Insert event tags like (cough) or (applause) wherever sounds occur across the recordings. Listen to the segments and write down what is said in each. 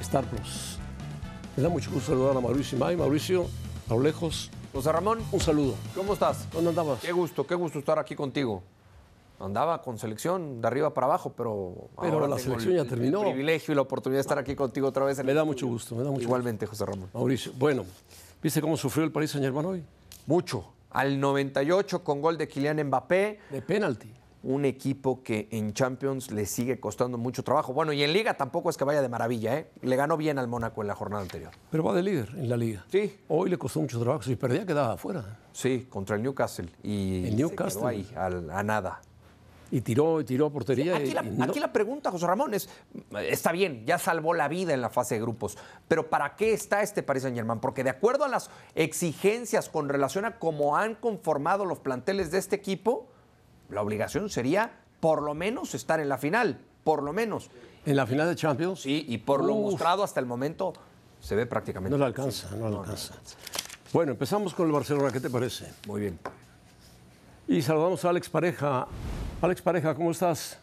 Star Plus. Me da mucho gusto saludar a Mauricio Imay. Mauricio, a lo lejos, José Ramón, un saludo. ¿cómo estás? ¿Dónde andabas? Qué gusto, qué gusto estar aquí contigo. Andaba con selección de arriba para abajo, pero. Pero ahora la tengo selección ya terminó. El privilegio y la oportunidad de estar aquí contigo otra vez. en Me da mucho gusto, me da mucho Igualmente, José Ramón. Mauricio, bueno, ¿viste cómo sufrió el Paris Saint Germain hoy? Mucho. Al 98 con gol de Kylian Mbappé. De penalti. Un equipo que en Champions le sigue costando mucho trabajo. Bueno, y en Liga tampoco es que vaya de maravilla, ¿eh? Le ganó bien al Mónaco en la jornada anterior. Pero va de líder en la liga. Sí. Hoy le costó mucho trabajo. Si perdía, quedaba afuera. Sí, contra el Newcastle. Y El se Newcastle. quedó ahí, al- a nada. Y tiró, y tiró a portería. Aquí y- la, y no- aquí la pregunta, José Ramón, es, está bien, ya salvó la vida en la fase de grupos, pero ¿para qué está este Paris Saint Germain? Porque de acuerdo a las exigencias con relación a cómo han conformado los planteles de este equipo, la obligación sería por lo menos estar en la final, por lo menos. En la final de Champions. Sí, y por lo mostrado hasta el momento se ve prácticamente. No le alcanza, no le alcanza. Bueno, empezamos con el Barcelona. ¿Qué te parece? Muy bien. Y saludamos a Alex Pareja. Alex Pareja, ¿cómo estás?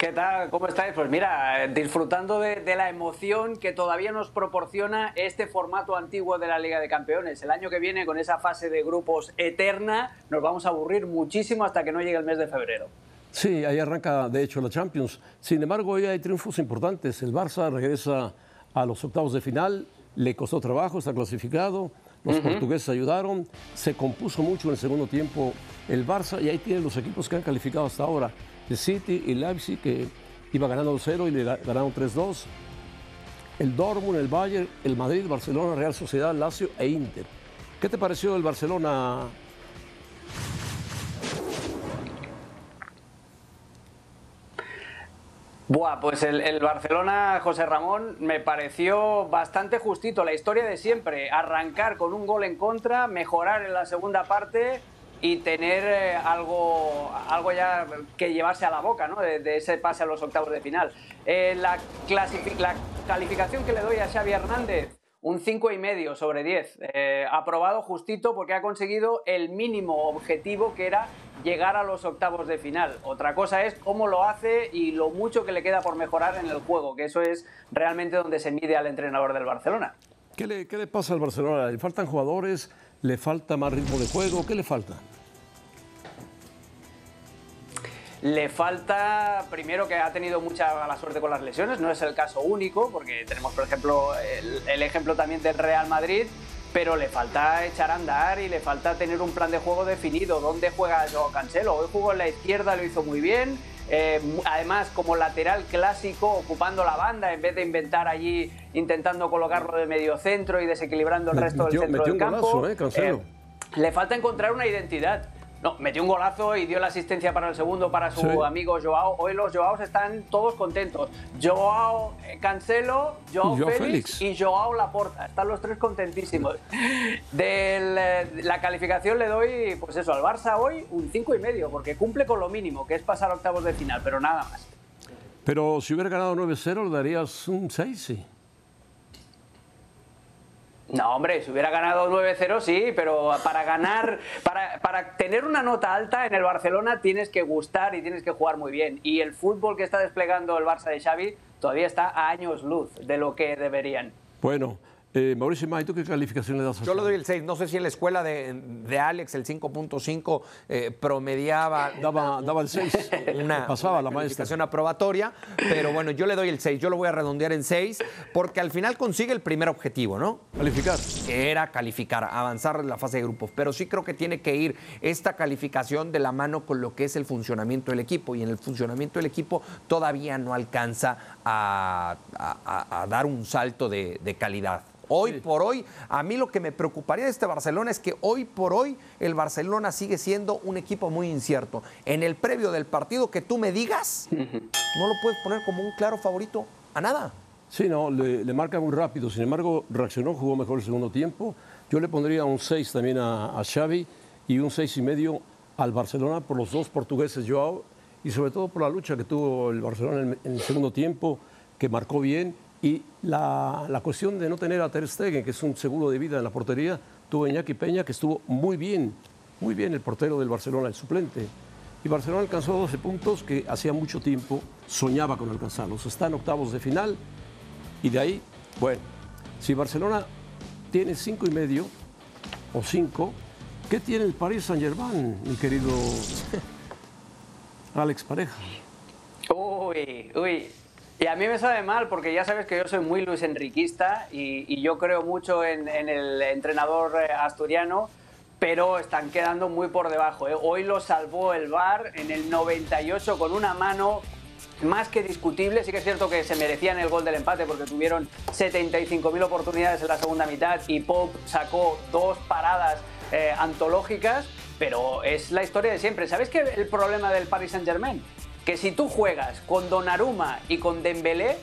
¿Qué tal? ¿Cómo estáis? Pues mira, eh, disfrutando de, de la emoción que todavía nos proporciona este formato antiguo de la Liga de Campeones. El año que viene, con esa fase de grupos eterna, nos vamos a aburrir muchísimo hasta que no llegue el mes de febrero. Sí, ahí arranca de hecho la Champions. Sin embargo, hoy hay triunfos importantes. El Barça regresa a los octavos de final, le costó trabajo, está clasificado. Los portugueses ayudaron, se compuso mucho en el segundo tiempo el Barça y ahí tienen los equipos que han calificado hasta ahora. El City y el Leipzig que iba ganando 0 y le ga- ganaron 3-2. El Dortmund, el Bayern, el Madrid, Barcelona, Real Sociedad, Lazio e Inter. ¿Qué te pareció el Barcelona, Buah, pues el, el Barcelona, José Ramón, me pareció bastante justito. La historia de siempre, arrancar con un gol en contra, mejorar en la segunda parte y tener eh, algo, algo ya que llevarse a la boca, ¿no? De, ese pase a los octavos de final. Eh, la, la calificación que le doy a Xavi Hernández, un 5,5 sobre 10. Eh, aprobado justito porque ha conseguido el mínimo objetivo que era llegar a los octavos de final. Otra cosa es cómo lo hace y lo mucho que le queda por mejorar en el juego, que eso es realmente donde se mide al entrenador del Barcelona. ¿Qué le, qué le pasa al Barcelona? ¿Le faltan jugadores? ¿Le falta más ritmo de juego? ¿Qué le falta? Le falta, primero, que ha tenido mucha mala suerte con las lesiones, no es el caso único, porque tenemos, por ejemplo, el, el ejemplo también del Real Madrid, pero le falta echar a andar y le falta tener un plan de juego definido. ¿Dónde juega Joao Cancelo? Hoy jugó en la izquierda, lo hizo muy bien. eh, además, como lateral clásico, ocupando la banda, en vez de inventar allí, intentando colocarlo de medio centro y desequilibrando el resto Metió- del centro metió del un campo. golazo, ¿eh, Cancelo? Eh, le falta encontrar una identidad. No, metió un golazo y dio la asistencia para el segundo para su Sí. amigo Joao. Hoy los Joaos están todos contentos. Joao eh, Cancelo, Joao, Y Joao Félix, Félix. y Joao Laporta. Están los tres contentísimos. De la calificación le doy, pues eso, al Barça hoy un cinco y medio, porque cumple con lo mínimo, que es pasar octavos de final, pero nada más. Pero si hubiera ganado 9-0, le darías un 6, sí. No, hombre, si hubiera ganado 9-0 sí, pero para ganar, para, para tener una nota alta en el Barcelona tienes que gustar y tienes que jugar muy bien. Y el fútbol que está desplegando el Barça de Xavi todavía está a años luz de lo que deberían. Bueno, Eh, Mauricio May, ¿tú qué calificación le das a Yo le doy el 6. No sé si en la escuela de, de Alex el 5.5 eh, promediaba Daba, daba el 6. una, (laughs) Pasaba una la maestra. calificación aprobatoria, pero bueno, yo le doy el 6. Yo lo voy a redondear en 6 porque al final consigue el primer objetivo, ¿no? Calificar. que era calificar, avanzar en la fase de grupos. Pero sí creo que tiene que ir esta calificación de la mano con lo que es el funcionamiento del equipo. Y en el funcionamiento del equipo todavía no alcanza a, a- a- a dar un salto de, de calidad. Hoy por hoy, a mí lo que me preocuparía de este Barcelona es que hoy por hoy el Barcelona sigue siendo un equipo muy incierto. En el previo del partido que tú me digas, no lo puedes poner como un claro favorito a nada. Sí, no, le, le marca muy rápido. Sin embargo, reaccionó, jugó mejor el segundo tiempo. Yo le pondría un 6 también a, a Xavi y un 6 y medio al Barcelona por los dos portugueses, Joao, y sobre todo por la lucha que tuvo el Barcelona en, en el segundo tiempo, que marcó bien, y la, la cuestión de no tener a Ter Stegen, que es un seguro de vida en la portería, tuvo Iñaki Peña, que estuvo muy bien, muy bien el portero del Barcelona, el suplente. Y Barcelona alcanzó 12 puntos que hacía mucho tiempo soñaba con alcanzarlos. Está en octavos de final y de ahí, bueno, si Barcelona tiene cinco y medio o cinco, ¿qué tiene el Paris Saint Germain, mi querido (laughs) Alex Pareja? Uy, uy. Y a mí me sabe mal porque ya sabes que yo soy muy Luis Enriquista y, y yo creo mucho en, en el entrenador eh, asturiano, pero están quedando muy por debajo. ¿eh? Hoy lo salvó el VAR en el 98 con una mano más que discutible. Sí que es cierto que se merecían el gol del empate porque tuvieron 75.000 oportunidades en la segunda mitad y Pope sacó dos paradas eh, antológicas, pero es la historia de siempre. ¿Sabes qué el problema del Paris Saint-Germain? Que si tú juegas con Donnarumma y con Dembélé,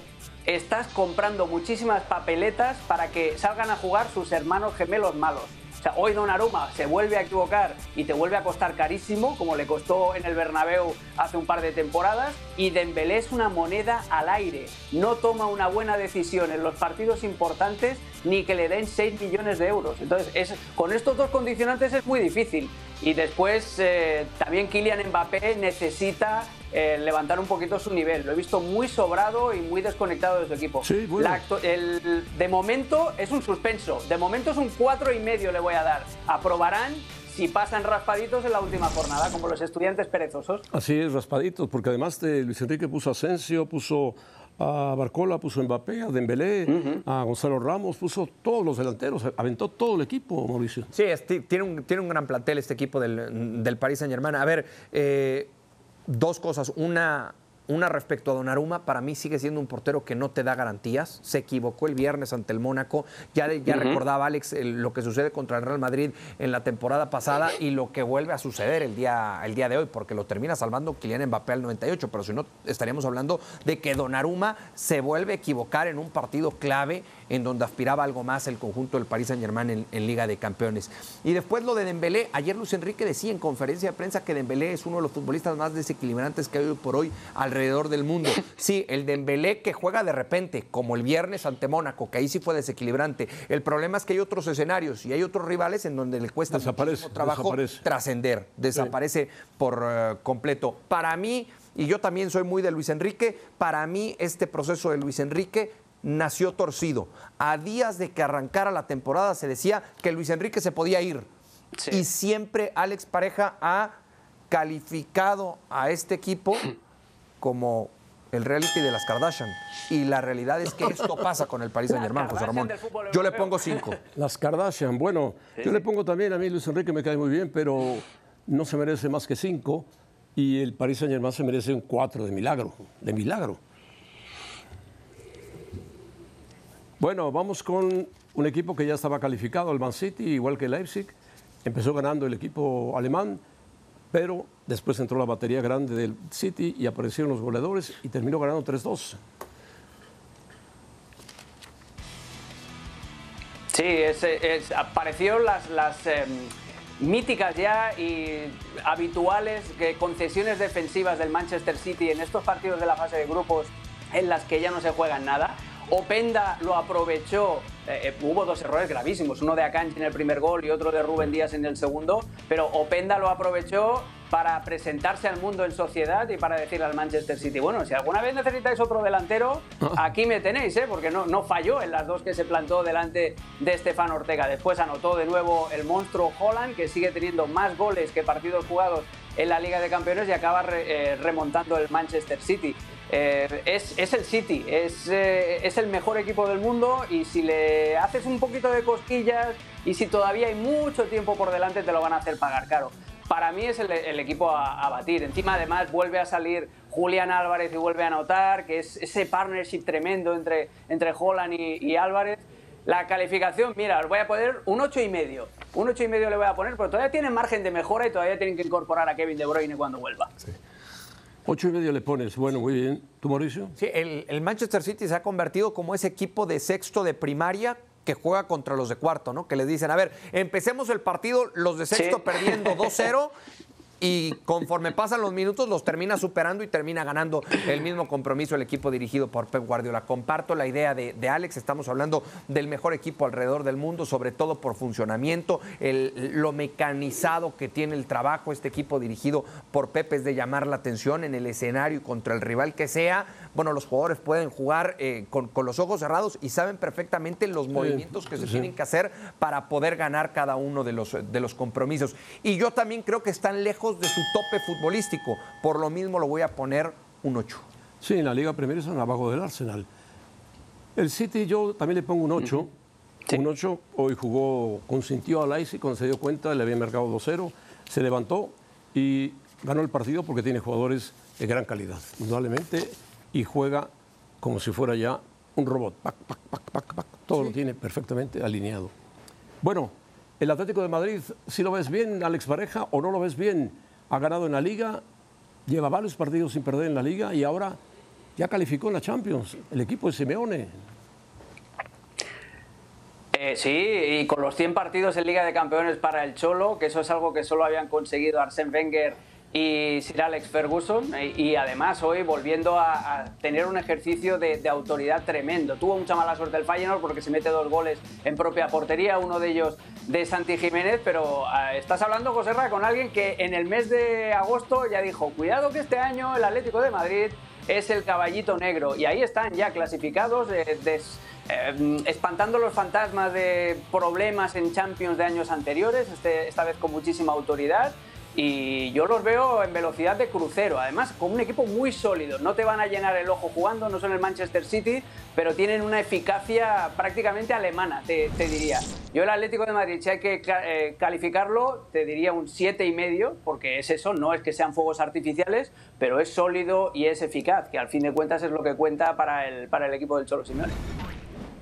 estás comprando muchísimas papeletas para que salgan a jugar sus hermanos gemelos malos. O sea, hoy Donnarumma se vuelve a equivocar y te vuelve a costar carísimo, como le costó en el Bernabéu hace un par de temporadas, y Dembélé es una moneda al aire. No toma una buena decisión en los partidos importantes ni que le den 6 millones de euros. Entonces, es, con estos dos condicionantes es muy difícil. Y después eh, también Kylian Mbappé necesita eh, levantar un poquito su nivel. Lo he visto muy sobrado y muy desconectado de su equipo. Sí, bueno. El- de momento es un suspenso. De momento es un cuatro y medio le voy a dar. Aprobarán si pasan raspaditos en la última jornada, como los estudiantes perezosos. Así es, raspaditos, porque además de Luis Enrique puso Asensio, puso a Barcola, puso a Mbappé, a Dembélé, a Gonzalo Ramos, puso todos los delanteros, aventó todo el equipo, Mauricio. Sí, es- tiene, un, tiene un gran plantel este equipo del, del Paris Saint Germain. A ver, eh, dos cosas. Una, una respecto a Donnarumma, para mí sigue siendo un portero que no te da garantías. Se equivocó el viernes ante el Mónaco. Ya, ya recordaba Alex el- lo que sucede contra el Real Madrid en la temporada pasada y lo que vuelve a suceder el día, el día de hoy, porque lo termina salvando Kylian Mbappé al 98. Pero si no, estaríamos hablando de que Donnarumma se vuelve a equivocar en un partido clave en donde aspiraba algo más el conjunto del Paris Saint Germain en, en Liga de Campeones. Y después lo de Dembélé, ayer Luis Enrique decía en conferencia de prensa que Dembélé es uno de los futbolistas más desequilibrantes que hay hoy por hoy alrededor del mundo. (laughs) Sí, el Dembélé que juega de repente, como el viernes ante Mónaco, que ahí sí fue desequilibrante. El problema es que hay otros escenarios y hay otros rivales en donde le cuesta muchísimo trabajo trascender, desaparece por eh, completo. Para mí, y yo también soy muy de Luis Enrique, para mí este proceso de Luis Enrique nació torcido. A días de que arrancara la temporada se decía que Luis Enrique se podía ir. Sí. Y siempre Alex Pareja ha calificado a este equipo (clears throat) como el reality de las Kardashian. Y la realidad es que esto pasa con el Paris Saint Germain, José Ramón. Yo le pongo cinco. (laughs) Las Kardashian, bueno, yo le pongo también a mí Luis Enrique me cae muy bien, pero no se merece más que cinco y el Paris Saint Germain se merece un cuatro de milagro, de milagro. Bueno, vamos con un equipo que ya estaba calificado, el Man City, igual que Leipzig. Empezó ganando el equipo alemán, pero después entró la batería grande del City y aparecieron los goleadores y terminó ganando 3-2. Sí, es, es- aparecieron las, las em, míticas ya y habituales que concesiones defensivas del Manchester City en estos partidos de la fase de grupos en las que ya no se juega nada. Openda lo aprovechó eh, hubo dos errores gravísimos, uno de Akanji en el primer gol y otro de Rubén Díaz en el segundo, pero Openda lo aprovechó para presentarse al mundo en sociedad y para decirle al Manchester City, bueno, si alguna vez necesitáis otro delantero, (laughs) aquí me tenéis, ¿eh? porque no, no falló en las dos que se plantó delante de Estefan Ortega. Después anotó de nuevo el monstruo Holland, que sigue teniendo más goles que partidos jugados en la Liga de Campeones y acaba eh, remontando el Manchester City. Eh, es, el City, es, eh, es, el mejor equipo del mundo y si le haces un poquito de cosquillas y si todavía hay mucho tiempo por delante te lo van a hacer pagar caro. Para mí es el, equipo a, batir. Encima además vuelve a salir Julián Álvarez y vuelve a anotar, que es ese partnership tremendo entre, entre Holland y, Álvarez. La calificación, mira, os voy a poner un 8 y medio. Un 8 y medio le voy a poner, pero todavía tienen margen de mejora y todavía tienen que incorporar a Kevin De Bruyne cuando vuelva. Ocho y medio le pones. Bueno, muy bien. ¿Tú, Mauricio? Sí, el, Manchester City se ha convertido como ese equipo de sexto de primaria que juega contra los de cuarto, ¿no? Que les dicen, a ver, empecemos el partido, los de sexto perdiendo 2-0 (laughs) y conforme pasan los minutos los termina superando y termina ganando el mismo compromiso el equipo dirigido por Pep Guardiola. Comparto la idea de, Alex, estamos hablando del mejor equipo alrededor del mundo, sobre todo por funcionamiento, lo mecanizado que tiene el trabajo, este equipo dirigido por Pep es de llamar la atención en el escenario contra el rival que sea. Bueno, los jugadores pueden jugar eh, con, los ojos cerrados y saben perfectamente los movimientos que se tienen que hacer para poder ganar cada uno de los, de los compromisos. Y yo también creo que están lejos de su tope futbolístico. Por lo mismo lo voy a poner un 8. Sí, en la Liga Premier son abajo del Arsenal. El City yo también le pongo un 8. Un 8, hoy jugó, consintió a Leipzig cuando se dio cuenta, le había marcado 2-0, se levantó y ganó el partido porque tiene jugadores de gran calidad, indudablemente, y juega como si fuera ya un robot. Todo lo tiene perfectamente alineado. Bueno, el Atlético de Madrid, si lo ves bien, Alex Pareja, o no lo ves bien, ha ganado en la Liga, lleva varios partidos sin perder en la Liga y ahora ya calificó en la Champions. El equipo de Simeone. Eh, sí, y con los 100 partidos en Liga de Campeones para el Cholo, que eso es algo que solo habían conseguido Arsène Wenger y Sir Alex Ferguson y además hoy volviendo a, tener un ejercicio de, autoridad tremendo. Tuvo mucha mala suerte el Feyenoord porque se mete dos goles en propia portería, uno de ellos de Santi Jiménez, pero ah, estás hablando, José Ra, con alguien que en el mes de agosto ya dijo, cuidado que este año el Atlético de Madrid es el caballito negro y ahí están ya clasificados, eh, espantando los fantasmas de problemas en Champions de años anteriores, este, esta vez con muchísima autoridad y yo los veo en velocidad de crucero, además con un equipo muy sólido. No te van a llenar el ojo jugando, no son el Manchester City, pero tienen una eficacia prácticamente alemana, te, diría. Yo el Atlético de Madrid, si hay que eh, calificarlo, te diría un siete y medio, porque es eso, no es que sean fuegos artificiales, pero es sólido y es eficaz, que al fin de cuentas es lo que cuenta para el, para el equipo del Cholo Simeone.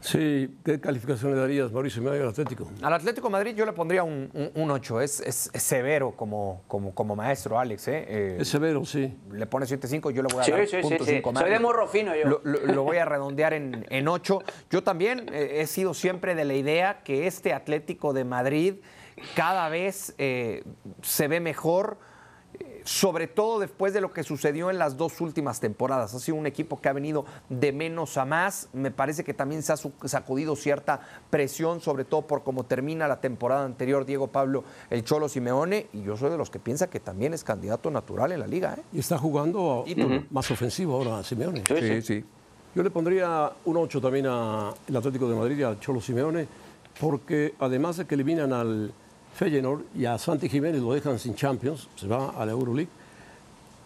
Sí, ¿qué calificación le darías, Mauricio, al Atlético? Al Atlético Madrid yo le pondría un, 8. Es, severo como, como, como maestro, Alex. ¿eh? eh es severo, sí. Le pone 7.5, yo le voy a dar sí, sí, sí, Soy de morro fino yo. Lo, voy a redondear en, en 8. Yo también eh, he sido siempre de la idea que este Atlético de Madrid cada vez eh, se ve mejor sobre todo después de lo que sucedió en las dos últimas temporadas. Ha sido un equipo que ha venido de menos a más. Me parece que también se ha sacudido cierta presión, sobre todo por cómo termina la temporada anterior Diego Pablo el Cholo Simeone. Y yo soy de los que piensa que también es candidato natural en la liga. ¿eh? Y está jugando más ofensivo ahora Simeone. Sí, sí, Yo le pondría un 8 también al Atlético de Madrid y al Cholo Simeone, porque además de que eliminan al Feyenoord y a Santi Jiménez lo dejan sin Champions, se va a la Euroleague.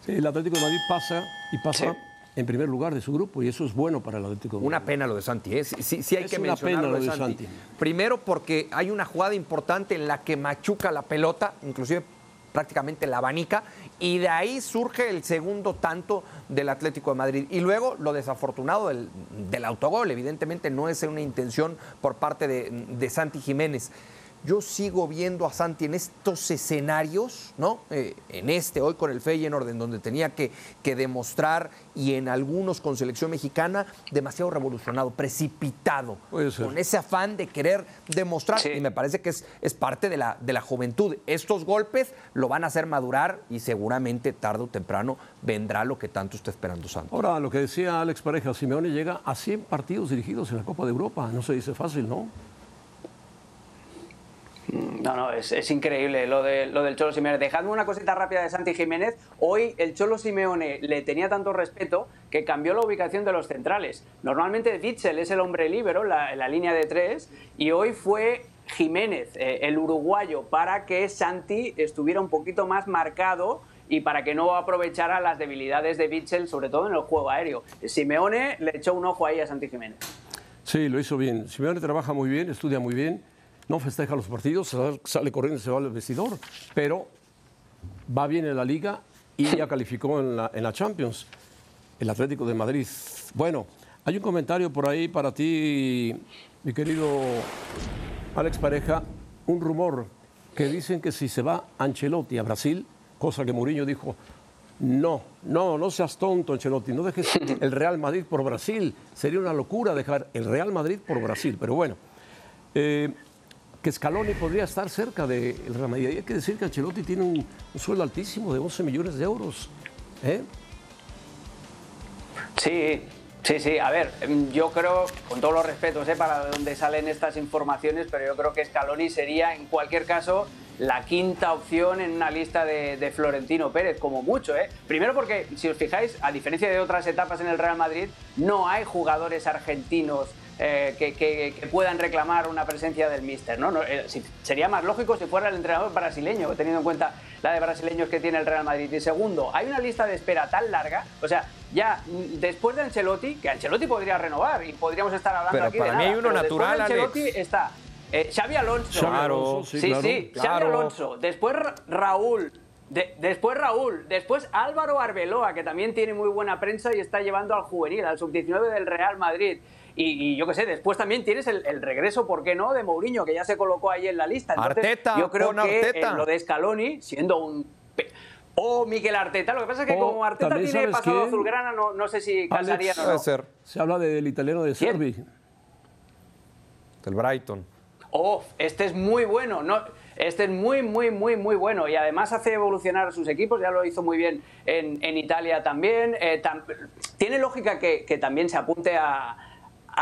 El Atlético de Madrid pasa y pasa en primer lugar de su grupo y eso es bueno para el Atlético de Madrid. Una pena lo de Santi, ¿eh? sí, sí, hay que una pena lo de Santi. Primero porque hay una jugada importante en la que machuca la pelota, inclusive prácticamente la abanica, y de ahí surge el segundo tanto del Atlético de Madrid. Y luego lo desafortunado del, del autogol, evidentemente no es una intención por parte de, de Santi Jiménez. Yo sigo viendo a Santi en estos escenarios, ¿no? Eh, en este, hoy con el Feyenoord, en donde tenía que, que, demostrar, y en algunos con selección mexicana, demasiado revolucionado, precipitado, con ese afán de querer demostrar, y me parece que es, es parte de la, de la juventud. Estos golpes lo van a hacer madurar y seguramente tarde o temprano vendrá lo que tanto está esperando Santos. Ahora, lo que decía Alex Pareja, Simeone llega a 100 partidos dirigidos en la Copa de Europa, no se dice fácil, ¿no? No, no, es, increíble lo, de, lo del Cholo Simeone. Dejadme una cosita rápida de Santi Jiménez. Hoy el Cholo Simeone le tenía tanto respeto que cambió la ubicación de los centrales. Normalmente Witzel es el hombre libero, la, la línea de tres, y hoy fue Jiménez, eh, el uruguayo, para que Santi estuviera un poquito más marcado y para que no aprovechara las debilidades de Witzel, sobre todo en el juego aéreo. Simeone le echó un ojo ahí a Santi Jiménez. Sí, lo hizo bien. Simeone trabaja muy bien, estudia muy bien no festeja los partidos, sale corriendo, se va al vestidor, pero va bien en la liga y ya (laughs) calificó en la, en la Champions, el Atlético de Madrid. Bueno, hay un comentario por ahí para ti, mi querido Alex Pareja, un rumor que dicen que si se va Ancelotti a Brasil, cosa que Mourinho dijo, no, no, no seas tonto, Ancelotti, no dejes (laughs) el Real Madrid por Brasil. Sería una locura dejar el Real Madrid por Brasil, pero bueno. Eh, que Scaloni podría estar cerca del de Real Madrid. Hay que decir que Ancelotti tiene un, sueldo altísimo de 11 millones de euros. ¿eh? Sí, sí, sí. A ver, yo creo, con todos los respetos ¿eh? para dónde salen estas informaciones, pero yo creo que Scaloni sería, en cualquier caso, la quinta opción en una lista de, de, Florentino Pérez, como mucho. ¿eh? Primero porque, si os fijáis, a diferencia de otras etapas en el Real Madrid, no hay jugadores argentinos eh, que, puedan reclamar una presencia del míster. ¿no? Eh, sería más lógico si fuera el entrenador brasileño, teniendo en cuenta la de brasileños que tiene el Real Madrid. Y segundo, hay una lista de espera tan larga, o sea, ya después de Ancelotti, que Ancelotti podría renovar y podríamos estar hablando aquí para de mí hay uno natural, de Ancelotti está eh, Xavi Alonso. Claro, sí, sí, Xavi Alonso. Después Raúl. después Raúl, después Álvaro Arbeloa, que también tiene muy buena prensa y está llevando al juvenil, al sub-19 del Real Madrid. Y, yo qué sé, después también tienes el, regreso, ¿por qué no?, de Mourinho, que ya se colocó ahí en la lista. Arteta, yo creo que lo de Scaloni, siendo un o Miguel Arteta. Lo que pasa es que como Arteta tiene pasado azulgrana, no, no, sé si casaría o no. Ser. Se habla del italiano de Servi. Del Brighton. Oh, este es muy bueno. No, este es muy, muy, muy, muy bueno. Y además hace evolucionar a sus equipos. Ya lo hizo muy bien en, en Italia también. Eh, tiene lógica que, que también se apunte a,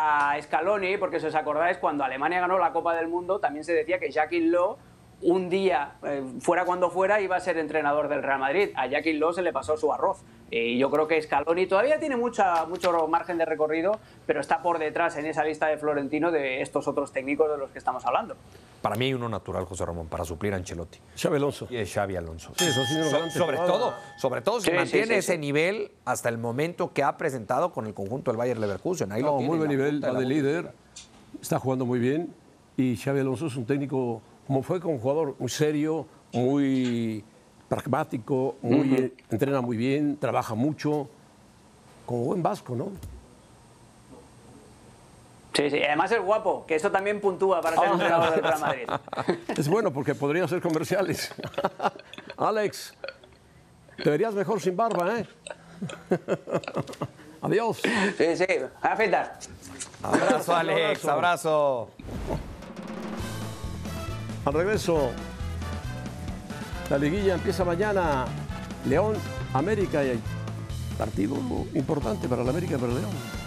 a Scaloni, porque si os acordáis, cuando Alemania ganó la Copa del Mundo, también se decía que Jackie Lowe un día, eh, fuera cuando fuera, iba a ser entrenador del Real Madrid. A Jackie Lowe se le pasó su arroz. Y yo creo que Scaloni todavía tiene mucha, mucho margen de recorrido, pero está por detrás en esa lista de Florentino de estos otros técnicos de los que estamos hablando. Para mí hay uno natural, José Ramón, para suplir a Ancelotti. Xavi Alonso. Y es Xavi Alonso. Sí, eso sobre todo, sobre todo si mantiene ese nivel hasta el momento que ha presentado con el conjunto del Bayern Leverkusen. Ahí no, muy buen nivel, va de líder, está jugando muy bien y Xavi Alonso es un técnico, como fue como jugador, muy serio, muy pragmático, muy, entrena muy bien, trabaja mucho, como buen vasco, ¿no? Sí, sí, además es guapo, que eso también puntúa para ser entrenador del Real Madrid. (laughs) Es bueno porque podría ser comerciales. (laughs) Alex, te verías mejor sin barba, ¿eh? (laughs) Adiós. Sí, sí, a afeitar. Abrazo, Alex, abrazo. Al regreso, la liguilla empieza mañana. León, América y partido importante para la América para León.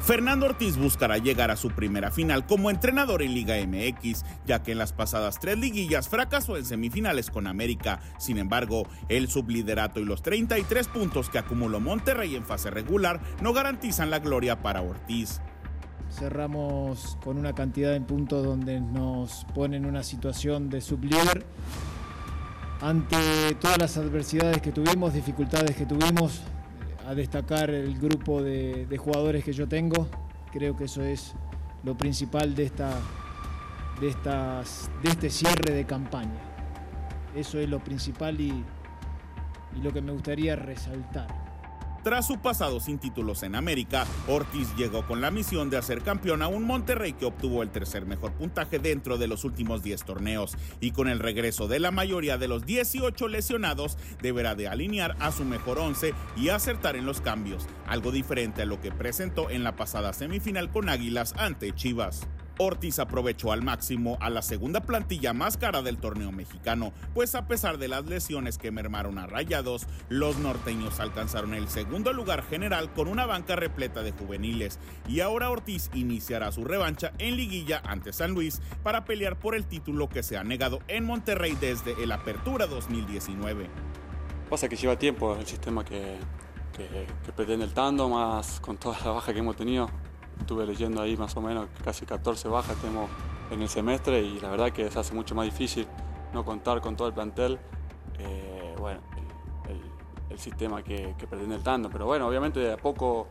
Fernando Ortiz buscará llegar a su primera final como entrenador en Liga MX, ya que en las pasadas tres liguillas fracasó en semifinales con América. Sin embargo, el subliderato y los 33 puntos que acumuló Monterrey en fase regular no garantizan la gloria para Ortiz. Cerramos con una cantidad de puntos donde nos pone en una situación de sublíder. Ante todas las adversidades que tuvimos, dificultades que tuvimos, a destacar el grupo de, jugadores que yo tengo. Creo que eso es lo principal de, esta, de, estas, de este cierre de campaña. Eso es lo principal y, y lo que me gustaría resaltar. Tras su pasado sin títulos en América, Ortiz llegó con la misión de hacer campeón a un Monterrey que obtuvo el tercer mejor puntaje dentro de los últimos 10 torneos y con el regreso de la mayoría de los 18 lesionados deberá de alinear a su mejor 11 y acertar en los cambios, algo diferente a lo que presentó en la pasada semifinal con Águilas ante Chivas. Ortiz aprovechó al máximo a la segunda plantilla más cara del torneo mexicano, pues a pesar de las lesiones que mermaron a Rayados, los norteños alcanzaron el segundo lugar general con una banca repleta de juveniles y ahora Ortiz iniciará su revancha en liguilla ante San Luis para pelear por el título que se ha negado en Monterrey desde el Apertura 2019. Pasa que lleva tiempo el sistema que, pretende el Tando, más con toda la baja que hemos tenido estuve leyendo ahí más o menos casi 14 bajas tenemos en el semestre y la verdad que se hace mucho más difícil no contar con todo el plantel, eh, bueno, el, sistema que, pretende el Tando. Pero bueno, obviamente de a poco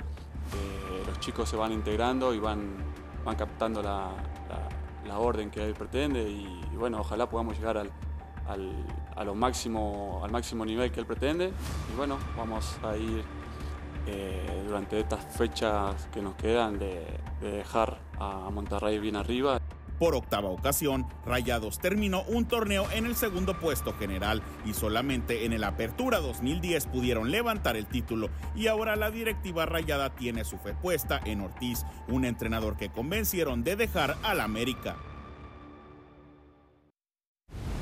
eh, los chicos se van integrando y van, van captando la, orden que él pretende y, bueno, ojalá podamos llegar al, a lo máximo, al máximo nivel que él pretende y bueno, vamos a ir eh, durante estas fechas que nos quedan de, dejar a Monterrey bien arriba. Por octava ocasión, Rayados terminó un torneo en el segundo puesto general y solamente en el Apertura 2010 pudieron levantar el título y ahora la directiva Rayada tiene su fe puesta en Ortiz, un entrenador que convencieron de dejar al América.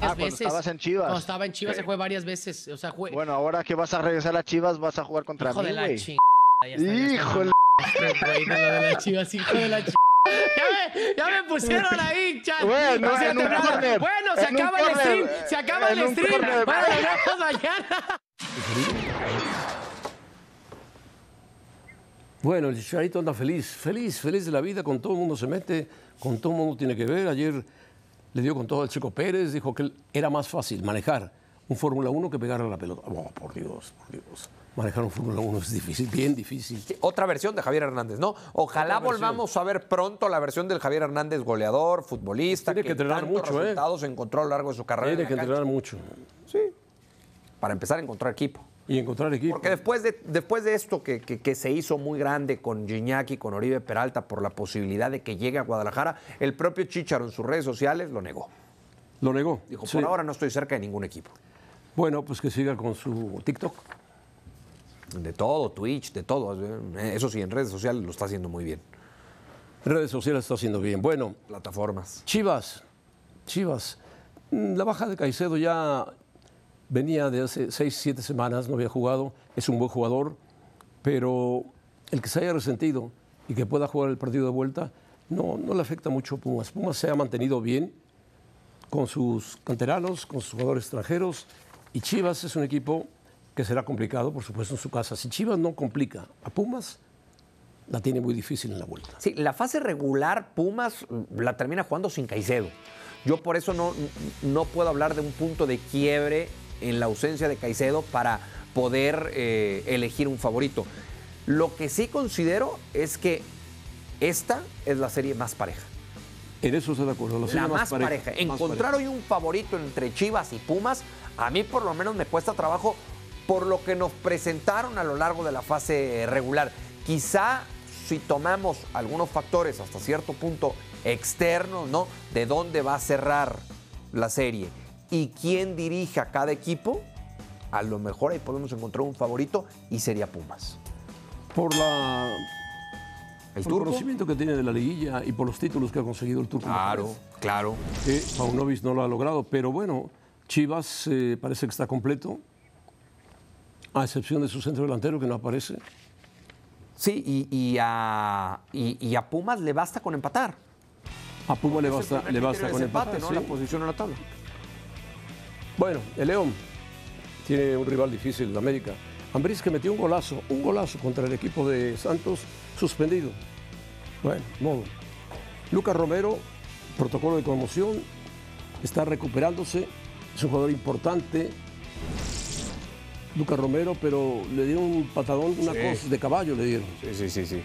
Ah, cuando estabas en Chivas. Cuando estaba en Chivas se juega varias veces. O sea, Bueno, ahora que vas a regresar a Chivas, vas a jugar contra hijo mí, de la güey. ching... Hijo de las Chivas, hijo de la ching... Ya me, ya me pusieron ahí, chat. Bueno, O sea, en un corner, bueno, se en un acaba el corner, stream. Se acaba el stream. corner. Bueno, nos vemos mañana. Bueno, el Chicharito anda feliz, feliz, feliz de la vida, con todo el mundo se mete, con todo el mundo tiene que ver. Ayer le dio con todo al Chico Pérez, dijo que era más fácil manejar un Fórmula 1 que pegarle a la pelota. Oh, por Dios, por Dios. Manejar un Fórmula 1 es difícil, bien difícil. Otra versión de Javier Hernández, ¿no? Ojalá volvamos a ver pronto la versión del Javier Hernández goleador, futbolista, Tiene que entrenar mucho, ¿eh? resultados encontró a lo largo de su carrera. Tiene en que entrenar mucho Para empezar a encontrar equipo. Y encontrar equipo. Porque después de, después de esto que, que- que se hizo muy grande con Gignac y con Oribe Peralta por la posibilidad de que llegue a Guadalajara, el propio Chicharo en sus redes sociales lo negó. Lo negó. Dijo, Sí. por ahora no estoy cerca de ningún equipo. Bueno, pues que siga con su TikTok. De todo, Twitch, de todo. Eso sí, en redes sociales lo está haciendo muy bien. Redes sociales está haciendo bien. Bueno, Plataformas. Chivas, Chivas. Mm, La baja de Caicedo ya venía de hace seis, siete semanas, no había jugado, es un buen jugador, pero el que se haya resentido y que pueda jugar el partido de vuelta, no, no le afecta mucho a Pumas. Pumas se ha mantenido bien con sus canteranos, con sus jugadores extranjeros, y Chivas es un equipo que será complicado, por supuesto, en su casa. Si Chivas no complica a Pumas, la tiene muy difícil en la vuelta. Sí, la fase regular Pumas la termina jugando sin Caicedo. Yo por eso no, no puedo hablar de un punto de quiebre en la ausencia de Caicedo para poder eh, elegir un favorito. Lo que sí considero es que esta es la serie más pareja. En eso estoy de acuerdo. La serie más, pareja. más Encontrar pareja. hoy un favorito entre Chivas y Pumas, a mí por lo menos me cuesta trabajo por lo que nos presentaron a lo largo de la fase regular. Quizá si tomamos algunos factores hasta cierto punto externos, ¿no? De dónde va a cerrar la serie y quién dirige a cada equipo, a lo mejor ahí podemos encontrar un favorito y sería Pumas. Por, la, ¿El por el turco? conocimiento que tiene de la liguilla y por los títulos que ha conseguido el turco. Claro, claro. Que Paunovic no lo ha logrado, pero bueno, Chivas eh, parece que está completo, a excepción de su centro delantero que no aparece. Sí, y, y a, y- y a Pumas le basta con empatar. A Puma le basta, le basta con desempate, empatar. ¿no? sí. La posición en la tabla. Bueno, el León tiene un rival difícil, el América. Ambriz que metió un golazo, un golazo contra el equipo de Santos, suspendido. Bueno, modo. Lucas Romero, protocolo de conmoción, está recuperándose, es un jugador importante. Lucas Romero, pero le dio un patadón, una Sí. cosa de caballo le dieron. Sí, sí, sí, sí.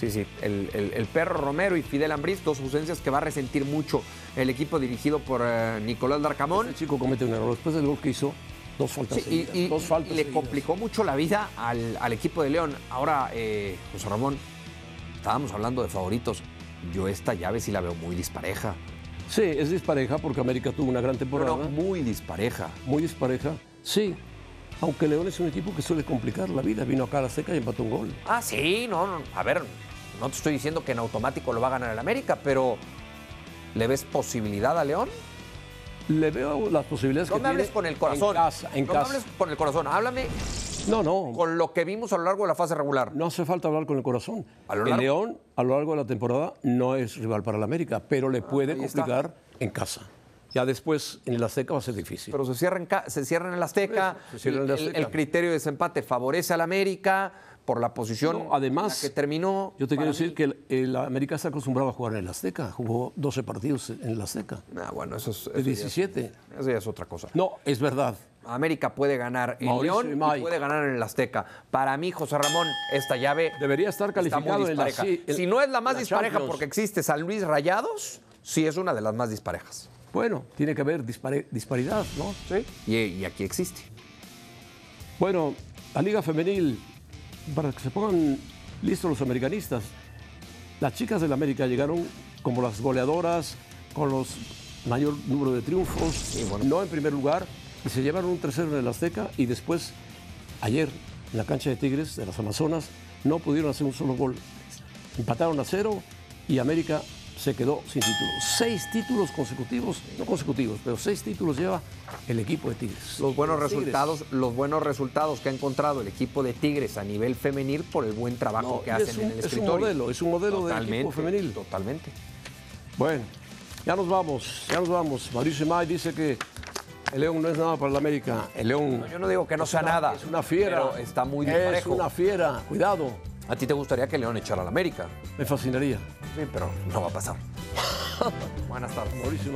Sí, sí. El, el- el perro Romero y Fidel Ambriz, dos ausencias que va a resentir mucho el equipo dirigido por eh, Nicolás Darcamón. El chico comete un error. Después del gol que hizo, Dos faltas Sí, seguidas, y, y- dos faltas y le seguidas. complicó mucho la vida al, al equipo de León. Ahora, eh, José Ramón, estábamos hablando de favoritos. Yo esta llave sí la veo muy dispareja. Sí, es dispareja porque América tuvo una gran temporada. Pero muy dispareja. Muy dispareja. Sí, aunque León es un equipo que suele complicar la vida. Vino acá a la seca y empató un gol. Ah, sí, no, no. A ver, no te estoy diciendo que en automático lo va a ganar el América, pero ¿le ves posibilidad a León? Le veo las posibilidades No que me hables con el corazón. En casa, en no casa. me hables con el corazón. Háblame No, no. con lo que vimos a lo largo de la fase regular. No hace falta hablar con el corazón. A lo el León, a lo largo de la temporada, no es rival para el América, pero le puede ahí está. complicar en casa. Ya después, en el Azteca va a ser difícil. Pero se cierra en, ca- se cierra en el Azteca. Se el El- Azteca. el criterio de desempate favorece al América por la posición No, además, en la que terminó. Yo te quiero decir mí- que el, el América está acostumbrado a jugar en el Azteca. Jugó 12 partidos en el Azteca. Ah, bueno, eso es. eso De ya es- 17. Eso ya es otra cosa. No, es verdad. América puede ganar en Mauricio León y puede ganar en el Azteca. Para mí, José Ramón, esta llave Debería estar calificado en la, sí, en si no es la más la dispareja Champions. porque existe San Luis Rayados, sí es una de las más disparejas. Bueno, tiene que haber dispare- disparidad, ¿no? Sí. Y, y aquí existe. Bueno, la Liga Femenil, para que se pongan listos los americanistas, las chicas del América llegaron como las goleadoras, con los mayor número de triunfos, no en primer lugar, y se llevaron un tercero en el Azteca y después, ayer, en la cancha de Tigres, de las Amazonas, no pudieron hacer un solo gol. Empataron a cero y América se quedó sin título. Seis títulos consecutivos, no consecutivos, pero seis títulos lleva el equipo de Tigres. Los buenos resultados, los buenos resultados que ha encontrado el equipo de Tigres a nivel femenil por el buen trabajo No, que hacen es un- en el es un escritorio. modelo, es un modelo del Totalmente, equipo femenil. Totalmente. Bueno, ya nos vamos, ya nos vamos. Mauricio May dice que el León no es nada para la América. El León Yo no digo que no es sea una- nada. Es una fiera. Pero está muy Es disparejo. una fiera. Cuidado. ¿A ti te gustaría que León echara al América? Me fascinaría. Sí, pero no va a pasar. (laughs) Buenas tardes. Mauricio.